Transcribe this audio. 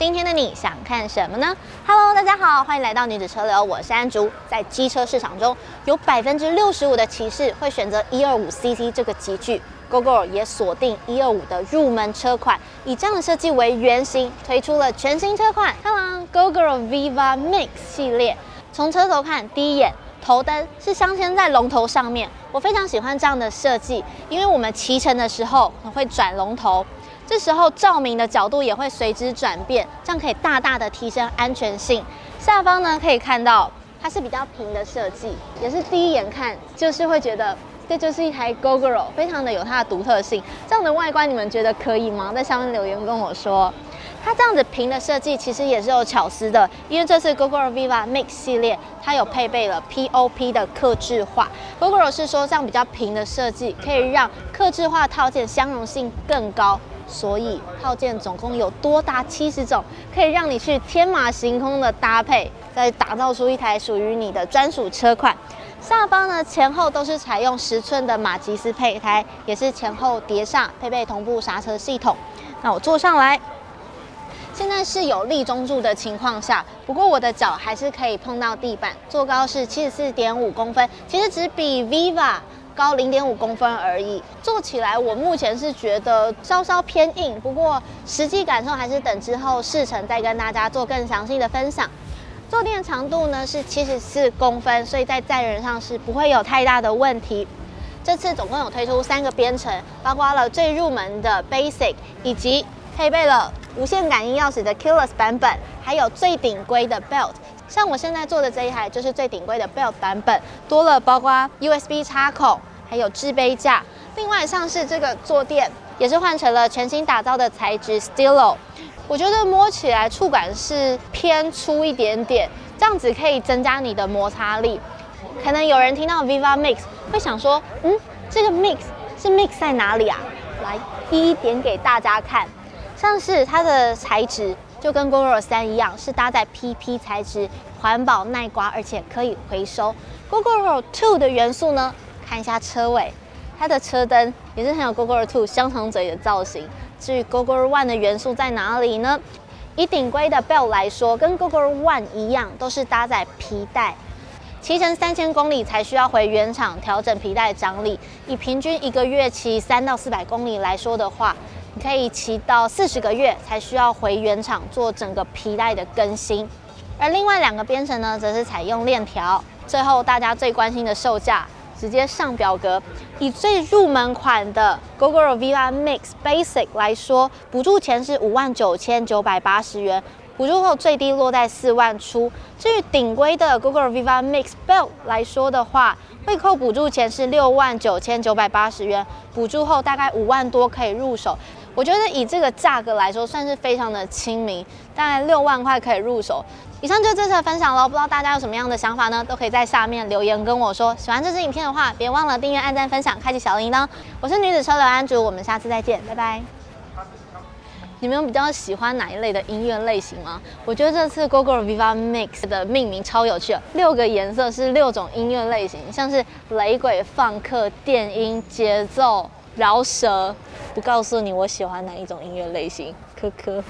今天的你想看什么呢？Hello，大家好，欢迎来到女子车流，我是安竹。在机车市场中，有百分之六十五的骑士会选择一二五 CC 这个级距，Gogoro 也锁定一二五的入门车款，以这样的设计为原型，推出了全新车款，Hello，Gogoro Viva Mix 系列。从车头看，第一眼头灯是镶嵌在龙头上面，我非常喜欢这样的设计，因为我们骑乘的时候会转龙头。这时候照明的角度也会随之转变，这样可以大大的提升安全性。下方呢可以看到它是比较平的设计，也是第一眼看就是会觉得这就是一台 Gogoro，非常的有它的独特性。这样的外观你们觉得可以吗？在下面留言跟我说。它这样子平的设计其实也是有巧思的，因为这次 Gogoro Viva Mix 系列它有配备了 POP 的客制化。Gogoro 是说这样比较平的设计可以让客制化套件相容性更高。所以套件总共有多达七十种，可以让你去天马行空的搭配，再打造出一台属于你的专属车款。下方呢，前后都是采用十寸的马吉斯配胎，也是前后碟刹，配备同步刹车系统。那我坐上来，现在是有立中柱的情况下，不过我的脚还是可以碰到地板。坐高是七十四点五公分，其实只比 Viva。高零点五公分而已，坐起来我目前是觉得稍稍偏硬，不过实际感受还是等之后试乘再跟大家做更详细的分享。坐垫长度呢是七十四公分，所以在载人上是不会有太大的问题。这次总共有推出三个编程，包括了最入门的 Basic，以及配备了无线感应钥匙的 Keyless 版本，还有最顶规的 Belt。像我现在坐的这一台就是最顶规的 Belt 版本，多了包括 USB 插孔。还有置杯架，另外像是这个坐垫也是换成了全新打造的材质 Stilo，我觉得摸起来触感是偏粗一点点，这样子可以增加你的摩擦力。可能有人听到 Viva Mix 会想说，嗯，这个 Mix 是 Mix 在哪里啊？来一一点给大家看，像是它的材质就跟 Gogoro 3一样，是搭载 PP 材质，环保耐刮，而且可以回收。Gogoro 2的元素呢？看一下车尾，它的车灯也是很有 Gogoro 香肠嘴的造型。至于 Gogoro 1的元素在哪里呢？以顶规的 Belt 来说，跟 Gogoro 1一样，都是搭载皮带，骑乘三千公里才需要回原厂调整皮带张力。以平均一个月骑三到四百公里来说的话，你可以骑到四十个月才需要回原厂做整个皮带的更新。而另外两个编程呢，则是采用链条。最后，大家最关心的售价。直接上表格，以最入门款的 Gogoro Viva Mix Basic 来说，补助前是五万九千九百八十元，补助后最低落在四万出。至于顶规的 Gogoro Viva Mix Belt 来说的话，会扣补助前是六万九千九百八十元，补助后大概五万多可以入手。我觉得以这个价格来说，算是非常的亲民，大概六万块可以入手。以上就是这次的分享喽，不知道大家有什么样的想法呢？都可以在下面留言跟我说。喜欢这支影片的话，别忘了订阅、按赞、分享、开启小铃铛。我是女子车流安竹，我们下次再见，拜拜。你们有比较喜欢哪一类的音乐类型吗？我觉得这次 Gogoro Viva Mix 的命名超有趣，六个颜色是六种音乐类型，像是雷鬼、放克、电音、节奏、饶舌。不告诉你我喜欢哪一种音乐类型，科科。